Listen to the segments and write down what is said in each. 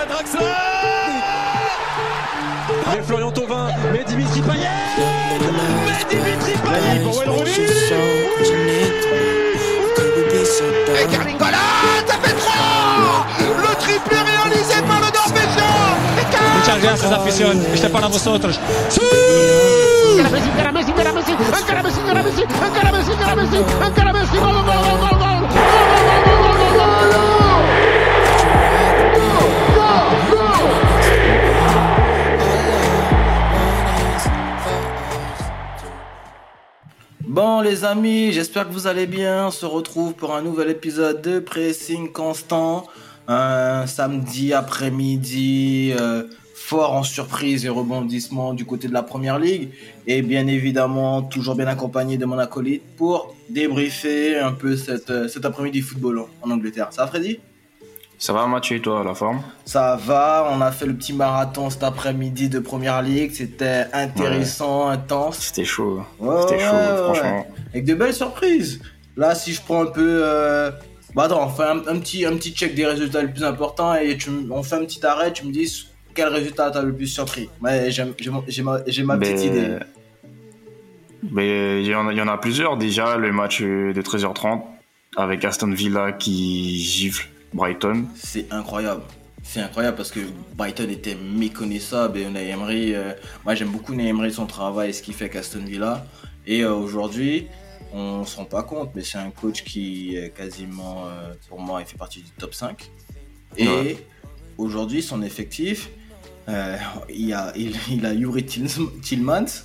à Draxler Mais Florian Thauvin, mais Dimitri Payet Mais Dimitri Payet pour Wayne Rooney Et Carlingola, ça fait 3 Le triplé réalisé par le Norvégien Muchas gracias, afición. Este es para vosotros. Encara Messi, encara Messi, encara Messi, encara Messi, encara Messi, encara Messi, encara Messi, gol Gol, gol, les amis, j'espère que vous allez bien. On se retrouve pour un nouvel épisode de Pressing Constant. Un samedi après-midi euh, fort en surprise et rebondissement du côté de la Première Ligue. Et bien évidemment, toujours bien accompagné de mon acolyte pour débriefer un peu cette, euh, cet après-midi football en Angleterre. Ça va Freddy? Ça va Mathieu et toi, la forme? Ça va, on a fait le petit marathon cet après-midi de Première Ligue. C'était intéressant, intense. C'était chaud. Ouais, C'était chaud, ouais, franchement. Avec de belles surprises. Là, si je prends un peu. euh, Bah attends, on fait un, un petit, un petit check des résultats les plus importants et tu, on fait un petit arrêt. Tu me dis quel résultat t'as le plus surpris? Ouais, j'ai ma, ma petite Mais- idée. Mais il y, en a- il y en a plusieurs déjà. Le match de 13h30 avec Aston Villa qui gifle Brighton. C'est incroyable. C'est incroyable parce que Brighton était méconnaissable et Unai Emery, euh, moi j'aime beaucoup Unai Emery son travail, ce qu'il fait qu'Aston Villa. Et euh, aujourd'hui, on se rend pas compte, mais c'est un coach qui est quasiment, euh, pour moi, il fait partie du top 5. Et Ouais. aujourd'hui, son effectif, il, y a, il, il a Yuri Tillmans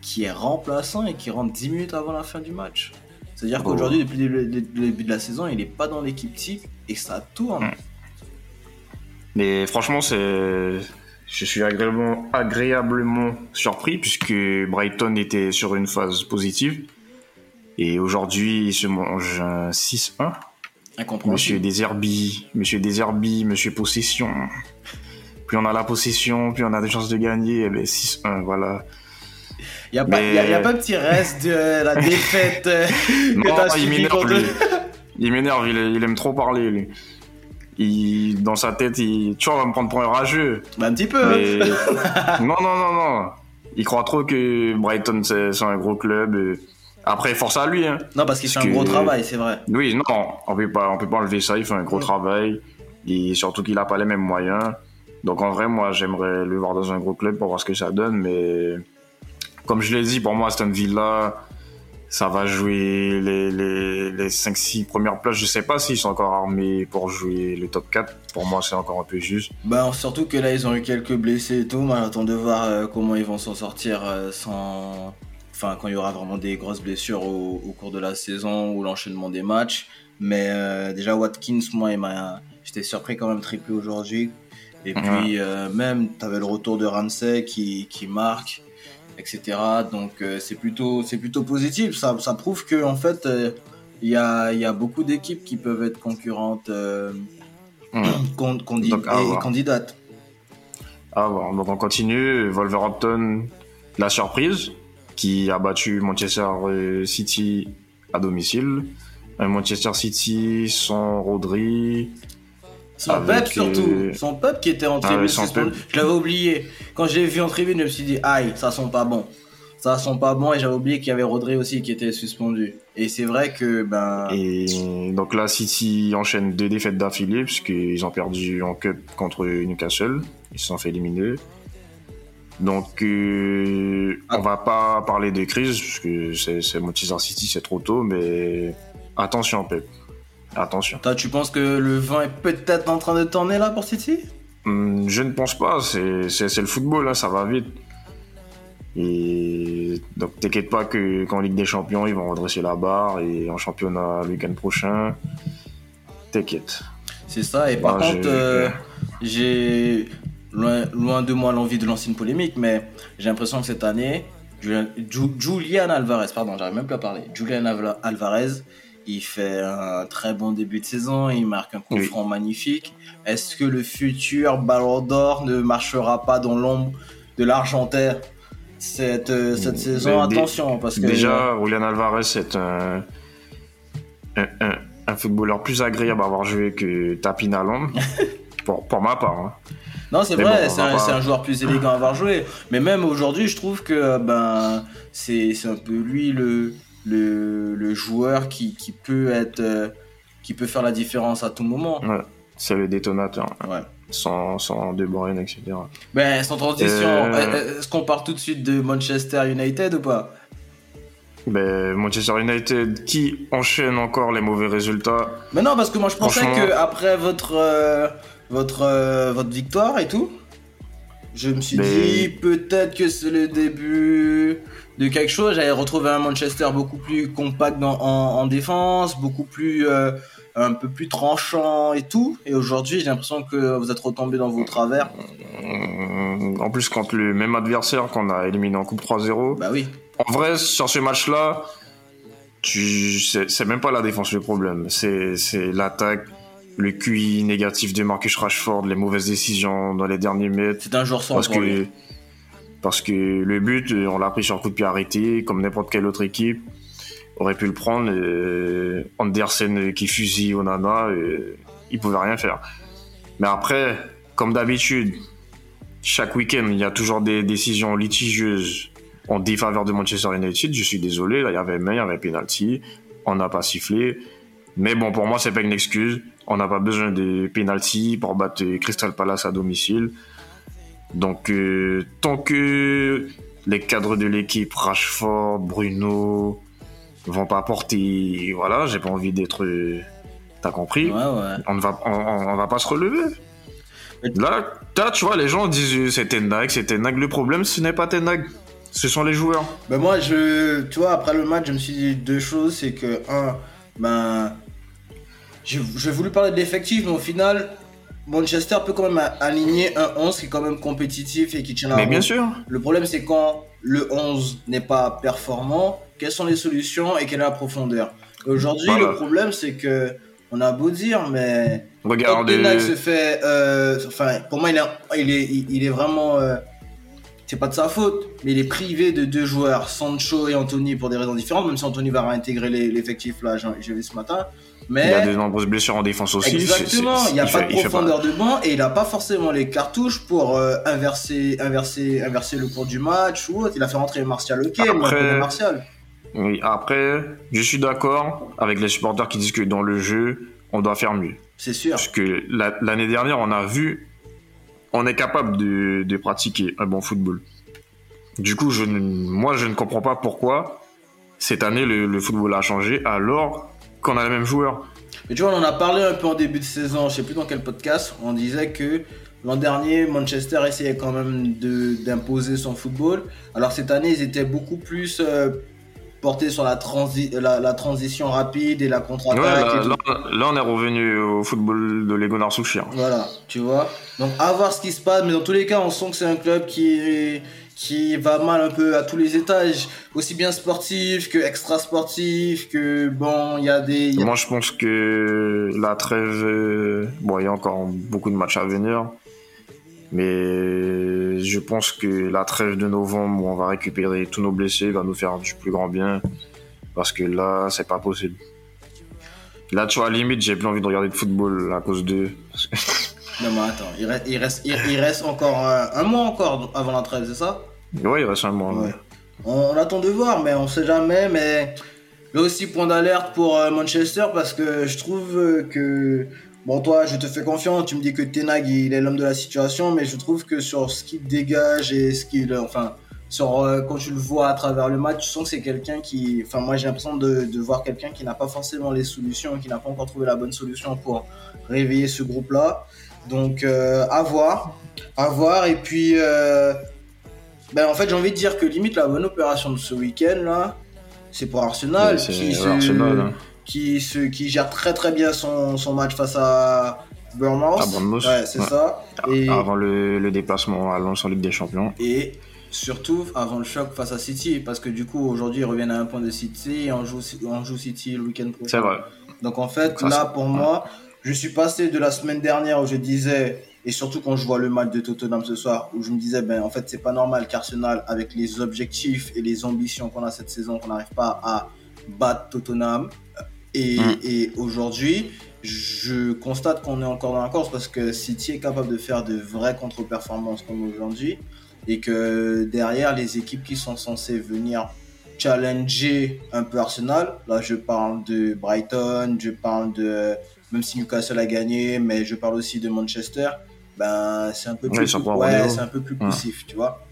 qui est remplaçant et qui rentre 10 minutes avant la fin du match. C'est-à-dire Oh. qu'aujourd'hui, depuis le, le- le début de la saison, il n'est pas dans l'équipe type et ça tourne. Mais franchement, c'est. Je suis agréablement, agréablement surpris puisque Brighton était sur une phase positive. Et aujourd'hui, il se mange un 6-1. Monsieur. Deserbi, Monsieur Deserbi, Monsieur Possession. Plus on a la possession, plus on a des chances de gagner. Eh ben 6-1, voilà. Il n'y a, pas- Mais- a- a pas un petit reste de la défaite euh, que Non, il m'énerve, contre lui. Il m'énerve, il, il aime trop parler, lui. Il, dans sa tête, il, tu vois, on va me prendre pour un rageux. Bah, un petit peu. Mais... non, non, non, non. Il croit trop que Brighton, c'est un gros club. et Après, force à lui, hein. Non, parce qu'il fait Parce un gros que- travail, c'est vrai. Oui, non, on peut pas, on peut pas enlever ça. Il fait un gros Mm. travail. Et surtout qu'il a pas les mêmes moyens. Donc, en vrai, moi, j'aimerais le voir dans un gros club pour voir ce que ça donne. Mais, comme je l'ai dit, pour moi, Aston Villa, ça va jouer les, les, les 5-6 premières places. Je sais pas s'ils sont encore armés pour jouer le top 4. Pour moi, c'est encore un peu juste. Bah, surtout que là, ils ont eu quelques blessés et tout. Mais on attend de voir euh, comment ils vont s'en sortir euh, sans. Enfin, quand il y aura vraiment des grosses blessures au, au cours de la saison ou l'enchaînement des matchs. Mais euh, déjà, Watkins, moi, j'étais surpris quand même triplé aujourd'hui. Et puis, même, tu avais le retour de Ramsey qui, qui marque, etc. Donc, euh, c'est plutôt, c'est plutôt positif. Ça, ça prouve que en fait, euh, il y, a, y a beaucoup d'équipes qui peuvent être concurrentes, euh, Mm. con- condi- Donc, à et candidates. Ah bon, donc on continue. Wolverhampton, la surprise, qui a battu Manchester City à domicile. Manchester City sans Rodri. Son Avec, peuple surtout. euh, Son peuple qui était en Ah tribune ouais, son. Je l'avais oublié. Quand j'ai vu en tribune, je me suis dit, aïe, ça sent pas bon. Ça sent pas bon et j'avais oublié qu'il y avait Rodri aussi qui était suspendu. Et c'est vrai que, ben. Et donc là, City enchaîne deux défaites d'affilée, puisqu'ils ont perdu en cup contre Newcastle. Ils se sont fait éliminer. Donc, euh, Ah. on va pas parler de crise, parce que c'est c'est Manchester City, c'est trop tôt, mais attention, Pep. Attention. Toi, tu penses que le vent est peut-être en train de tourner là pour City? Hum, Je ne pense pas, c'est le football, hein, ça va vite. Et donc t'inquiète pas que qu'en Ligue des Champions, ils vont redresser la barre et en championnat le week-end prochain, t'inquiète. C'est ça. Et par contre, j'ai- euh, j'ai loin, loin de moi l'envie de lancer une polémique, mais j'ai l'impression que cette année, Julian, Ju- Julian Alvarez, pardon, j'arrive même plus à parler. Julian Alva- Alvarez, il fait un très bon début de saison, il marque un coup Oui. franc magnifique. Est-ce que le futur Ballon d'Or ne marchera pas dans l'ombre de l'Argentaire cette, euh, cette saison? Attention, parce que Déjà, Julian Alvarez est un, un, un- un footballeur plus agréable à avoir joué que Tapin Haaland. Pour, pour ma part. hein. Non, c'est vrai, bon, c'est un, pas- c'est un joueur plus élégant à avoir joué. Mais même aujourd'hui, je trouve que ben c'est c'est un peu lui le, le, le joueur qui, qui peut être euh, qui peut faire la différence à tout moment. Ouais, c'est le détonateur. Ouais. Sans, sans De Bruyne, etc. Ben sans transition, Euh, euh, est-ce qu'on parle tout de suite de Manchester United ou pas? Ben, Manchester United qui enchaîne encore les mauvais résultats. Mais non, parce que moi je pensais Franchement- que après votre euh, votre votre victoire et tout, je me suis Mais- dit peut-être que c'est le début de quelque chose. J'avais retrouvé un Manchester beaucoup plus compact dans- en, en défense, beaucoup plus euh, un peu plus tranchant et tout. Et aujourd'hui, j'ai l'impression que vous êtes retombé dans vos travers. En plus, contre le même adversaire qu'on a éliminé en Coupe 3-0. Bah oui. En vrai, sur ce match-là, tu... c'est même pas la défense le problème. C'est l'attaque, le QI négatif de Marcus Rashford, les mauvaises décisions dans les derniers mètres. C'est un jour sans Parce lui. que, parce que le but, on l'a pris sur coup de pied arrêté, comme n'importe quelle autre équipe aurait pu le prendre. euh, Andersen qui fusille Onana, euh, il pouvait rien faire. Mais après, comme d'habitude, chaque week-end, il y a toujours des décisions litigieuses en défaveur de Manchester United. Je suis désolé, là, il y avait main, il y avait penalty, on n'a pas sifflé. Mais bon, pour moi, c'est pas une excuse. On n'a pas besoin de penalty pour battre Crystal Palace à domicile. Donc, euh, tant que les cadres de l'équipe, Rashford, Bruno, vont pas porter, voilà, j'ai pas envie d'être, euh, t'as compris, Ouais, ouais. on ne va, on, va pas se relever. Mais- Là, là, tu vois, les gens disent euh, c'est Tenag, c'est Tenag. Le problème, ce n'est pas Tenag, ce sont les joueurs. Ben moi, je, tu vois, après le match, je me suis dit deux choses. C'est que, un, ben, j'ai voulu parler de l'effectif, mais au final, Manchester peut quand même a- aligner un 11 qui est quand même compétitif et qui tient la Mais route. bien sûr. Le problème, c'est quand le 11 n'est pas performant, quelles sont les solutions et quelle est la profondeur? Aujourd'hui, Voilà. le problème, c'est que, on a beau dire, mais quand Regarde, Ten Hag euh, se fait, euh, enfin, pour moi, il est, il est, il est vraiment, euh, c'est pas de sa faute, mais il est privé de deux joueurs, Sancho et Anthony, pour des raisons différentes, même si Anthony va réintégrer l'effectif là, j'ai vu ce matin. Mais il y a de nombreuses blessures en défense aussi. exactement, il n'y a pas fait- de profondeur de banc et il n'a pas forcément les cartouches pour euh, inverser, inverser, inverser le cours du match ou autre. Il a fait rentrer Martial, ok, Après- Martial. Oui, après, je suis d'accord avec les supporters qui disent que dans le jeu, on doit faire mieux. C'est sûr. Parce que la- l'année dernière, on a vu, on est capable de, de pratiquer un bon football. Du coup, je ne- moi, je ne comprends pas pourquoi cette année le, le football a changé alors qu'on a les mêmes joueurs. Mais tu vois, on en a parlé un peu en début de saison, je sais plus dans quel podcast, on disait que l'an dernier, Manchester essayait quand même de- d'imposer son football. Alors cette année, ils étaient beaucoup plus euh, portés sur la, transi la, la transition rapide et la Ouais, contre-attaque. là, tout. là, là, on est revenu au football de Legonard Souchir. Voilà, tu vois. Donc à voir ce qui se passe, mais dans tous les cas, on sent que c'est un club qui qui va mal un peu à tous les étages, aussi bien sportif que extra sportif, que bon, il y a des il y a- Moi, je pense que la trêve, euh, bon, il y a encore beaucoup de matchs à venir, mais je pense que la trêve de novembre où on va récupérer tous nos blessés va nous faire du plus grand bien, parce que là, c'est pas possible. Là, tu vois, à la limite, j'ai plus envie de regarder de football à cause de. Non mais attends, il reste, il reste, il, reste encore euh, un mois encore avant la trêve, c'est ça? Ouais, il reste un mois. Ouais. On, on attend de voir, mais on sait jamais. Mais là aussi, point d'alerte pour euh, Manchester parce que je trouve euh, que. Bon, toi, je te fais confiance. Tu me dis que Tenag, il est l'homme de la situation, mais je trouve que sur ce qu'il dégage et ce qu'il. Enfin, sur, euh, quand tu le vois à travers le match, tu sens que c'est quelqu'un qui. Enfin, moi, j'ai l'impression de, de voir quelqu'un qui n'a pas forcément les solutions, qui n'a pas encore trouvé la bonne solution pour réveiller ce groupe-là. Donc, euh, à voir. À voir. Et puis. euh, ben, en fait, j'ai envie de dire que limite la bonne opération de ce week-end là, c'est pour Arsenal, c'est qui, se, Arsenal, hein. qui, se, qui gère très très bien son, son match face à Bournemouth. À Bournemouth, Ouais, c'est ouais. ça. Et, Avant le, le déplacement à Lens en Ligue des Champions. et surtout avant le choc face à City, parce que du coup aujourd'hui ils reviennent à un point de City et on joue, on joue City le week-end prochain. C'est vrai. Donc en fait, Ça, là pour ouais. moi, je suis passé de la semaine dernière où je disais, et surtout quand je vois le match de Tottenham ce soir, où je me disais, ben en fait, c'est pas normal qu'Arsenal, avec les objectifs et les ambitions qu'on a cette saison, qu'on n'arrive pas à battre Tottenham. Et, Mm. et aujourd'hui, je constate qu'on est encore dans la course parce que City est capable de faire de vraies contre-performances comme aujourd'hui et que derrière les équipes qui sont censées venir challenger un peu Arsenal, là je parle de Brighton, je parle de même si Newcastle a gagné, mais je parle aussi de Manchester, ben c'est un peu plus, ouais, c'est un peu plus poussif, tu vois.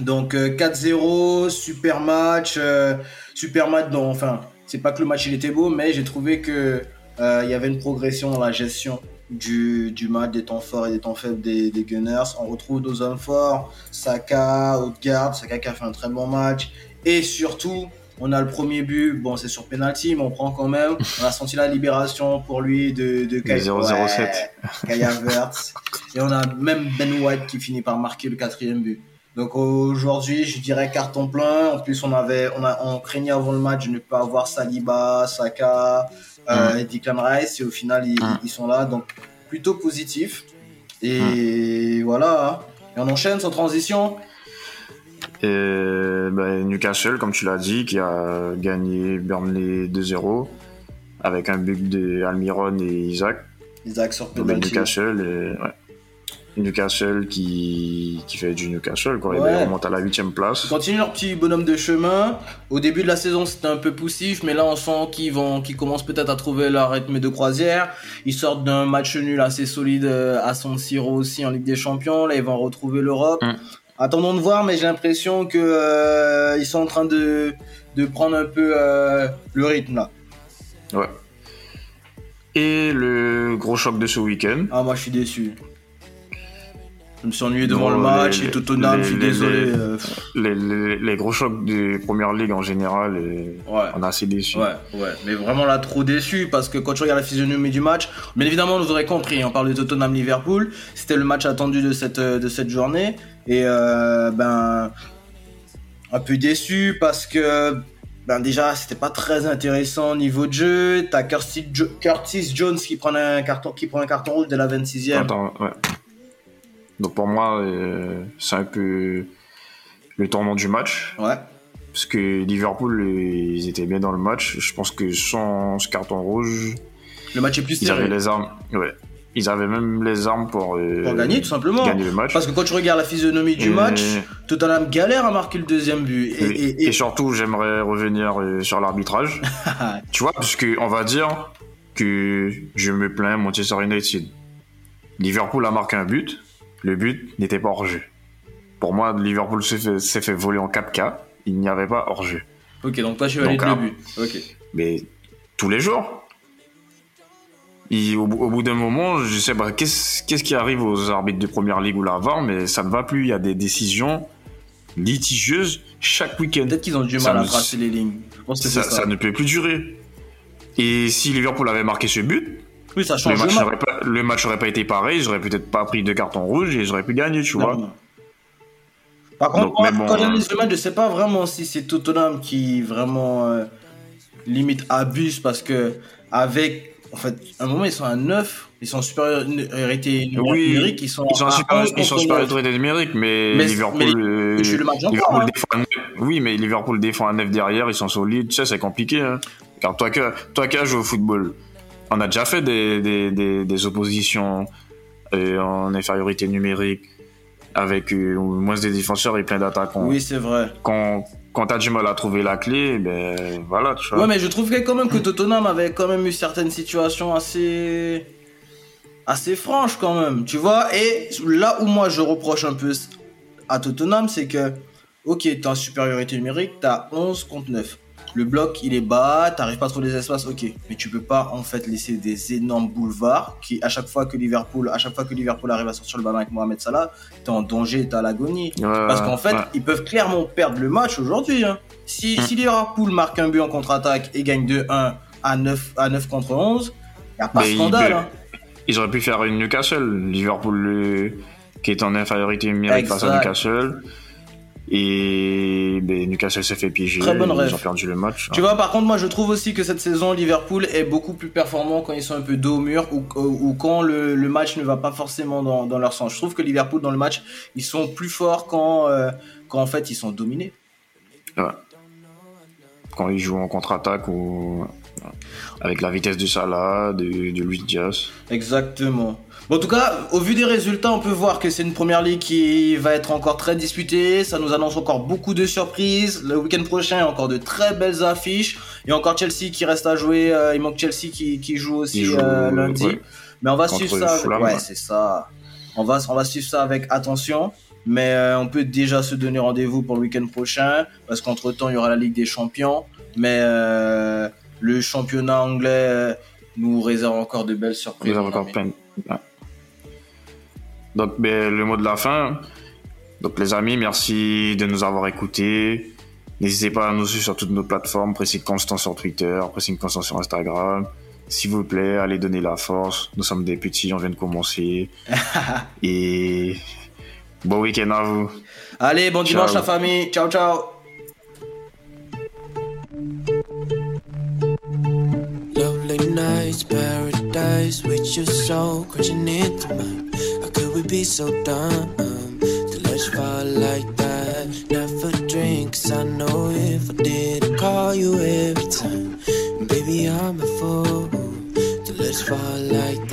Donc 4-0, euh, super match, euh, super match. Non, enfin, c'est pas que le match il était beau, mais j'ai trouvé que euh, il y avait une progression dans la gestion du, du match, des temps forts et des temps faibles des, des Gunners. On retrouve nos hommes forts, Saka, Odegaard, Saka qui a fait un très bon match. Et surtout, on a le premier but, bon c'est sur penalty, mais on prend quand même. On a senti la libération pour lui de, de Kaya, 007. Kaya Et on a même Ben White qui finit par marquer le quatrième but. Donc aujourd'hui, je dirais carton plein. En plus, on avait, on a, on craignait avant le match de ne pas avoir Saliba, Saka, euh, mm. Declan Rice, et au final, ils, mm. ils, sont là. Donc plutôt positif. Et mm. voilà. Hein. Et on enchaîne sans transition. Et ben, Newcastle, comme tu l'as dit, qui a gagné Burnley 2-0 avec un but de Almiron et Isaac. Isaac sur penalty. Newcastle, et, ouais. Newcastle qui, qui fait du Newcastle, quoi. Ouais. Ils remontent à la 8 place. Ils continuent leur petit bonhomme de chemin. Au début de la saison, c'était un peu poussif, mais là, on sent qu'ils vont, qu'ils commencent peut-être à trouver leur rythme de croisière. Ils sortent d'un match nul assez solide euh, à San Siro aussi en Ligue des Champions. Là, ils vont retrouver l'Europe. Mm. Attendons de voir, mais j'ai l'impression que euh, ils sont en train de, de prendre un peu euh, le rythme là. Ouais. Et le gros choc de ce week-end? Ah, moi, je suis déçu. Je me suis ennuyé devant le match et Tottenham, je suis désolé. Euh, les, les, les, gros chocs des premières ligues en général, et on a assez déçu. Ouais, ouais, mais vraiment là trop déçu parce que quand tu regardes la physionomie du match, bien évidemment, vous aurez compris, on parle de Tottenham-Liverpool, c'était le match attendu de cette, de cette journée et euh, ben un peu déçu parce que ben déjà c'était pas très intéressant au niveau de jeu. T'as Curtis, Curtis Jones qui prend un carton qui prend un carton rouge de la 26e. Attends, ouais. Donc pour moi, euh, c'est un peu le tournant du match. Ouais. Parce que Liverpool, ils étaient bien dans le match. Je pense que sans ce carton rouge, le match est plus Ils avaient les armes. Ouais. Ils avaient même les armes pour, euh, pour gagner tout simplement. Gagner le match. Parce que quand tu regardes la physionomie du match, Tottenham galère à marquer le deuxième but. Et, et, et surtout, j'aimerais revenir euh, sur l'arbitrage. tu vois, parce que on va dire que je me plains Manchester United. Liverpool a marqué un but le but n'était pas hors-jeu. Pour moi, Liverpool s'est fait, voler en 4K. Il n'y avait pas hors-jeu. Ok, donc toi, je valide le but. Ok. Mais tous les jours. au, bout d'un moment, je sais pas, qu'est-ce, qui arrive aux arbitres de première ligue ou la VAR, mais ça ne va plus. Il y a des décisions litigieuses chaque week-end. Peut-être qu'ils ont du mal à tracer les lignes. ça, ça ne peut plus durer. Et si Liverpool avait marqué ce but, oui, ça change. Le match, n'aurait le match aurait pas été pareil, j'aurais peut-être pas pris de carton rouge et j'aurais pu gagner, tu vois. Par contre, quand j'analyse le match, je sais pas vraiment si c'est Tottenham qui vraiment euh, limite abuse parce que avec en fait, à un moment ils sont à 9, ils sont en supériorité numérique, ils sont ils sont, super, ils sont supériorité numérique, mais, mais Liverpool, mais, euh, le match Liverpool hein. défend oui, mais Liverpool défend à 9 derrière, ils sont solides, tu sais, c'est compliqué. Hein. Car toi qui toi qui joué au football, on a déjà fait des, des, des, oppositions en infériorité numérique avec euh, moins des défenseurs et plein d'attaquants. Oui, c'est vrai. Quand, quand t'as du mal à trouver la clé, ben voilà, tu vois. Ouais, mais je trouve quand même que Tottenham avait quand même eu certaines situations assez assez franches quand même, tu vois. Et là où moi je reproche un peu à Tottenham, c'est que, ok, en supériorité numérique, t'as 11 contre 9 le bloc il est bas, t'arrives pas trop les espaces, ok, mais tu peux pas en fait laisser des énormes boulevards qui à chaque fois que Liverpool, à chaque fois que Liverpool arrive à sortir le ballon avec Mohamed Salah, t'es en danger, t'es à l'agonie. Parce qu'en fait, ils peuvent clairement perdre le match aujourd'hui. Hein. Si, mm. si Liverpool marque un but en contre-attaque et gagne 2-1 à 9, à 9 contre 11, y a pas de scandale. Hein. Ils auraient pu faire une Newcastle, Liverpool qui est en infériorité numérique face à Newcastle. Et ben, Newcastle s'est fait piéger. Très bonne Ils ont perdu le match. Tu vois, par contre, moi je trouve aussi que cette saison, Liverpool est beaucoup plus performant quand ils sont un peu dos au mur ou, ou quand le, le, match ne va pas forcément dans, dans, leur sens. Je trouve que Liverpool, dans le match, ils sont plus forts quand, euh, quand en fait ils sont dominés. Ouais. Quand ils jouent en contre-attaque ou. Avec la vitesse du Salah, de, de Luis Diaz. Exactement. Bon, en tout cas, au vu des résultats, on peut voir que c'est une première ligue qui va être encore très disputée. Ça nous annonce encore beaucoup de surprises. Le week-end prochain, encore de très belles affiches. Il y a encore Chelsea qui reste à jouer. euh, il manque Chelsea qui, qui joue aussi joue, euh, lundi. ouais. Mais on va Contre suivre ça. Ouais, ouais. c'est ça. On va, on va suivre ça avec attention. Mais euh, on peut déjà se donner rendez-vous pour le week-end prochain. Parce qu'entre temps, il y aura la Ligue des Champions. Mais euh, le championnat anglais euh, nous réserve encore de belles surprises. Nous avons mon encore plein. ouais. Donc, ben, le mot de la fin. Donc, les amis, merci de nous avoir écoutés. N'hésitez pas à nous suivre sur toutes nos plateformes. Pressing Constant sur Twitter, Pressing Constant sur Instagram. S'il vous plaît, allez donner la force. Nous sommes des petits, on vient de commencer. Et bon week-end à vous. Allez, bon dimanche la famille. Ciao, ciao. With your soul crashing into mine. How could we be so dumb um, to let you fall like that? Never drink, 'cause I know if I did, I'd call you every time. Baby, I'm a fool to let you fall like that.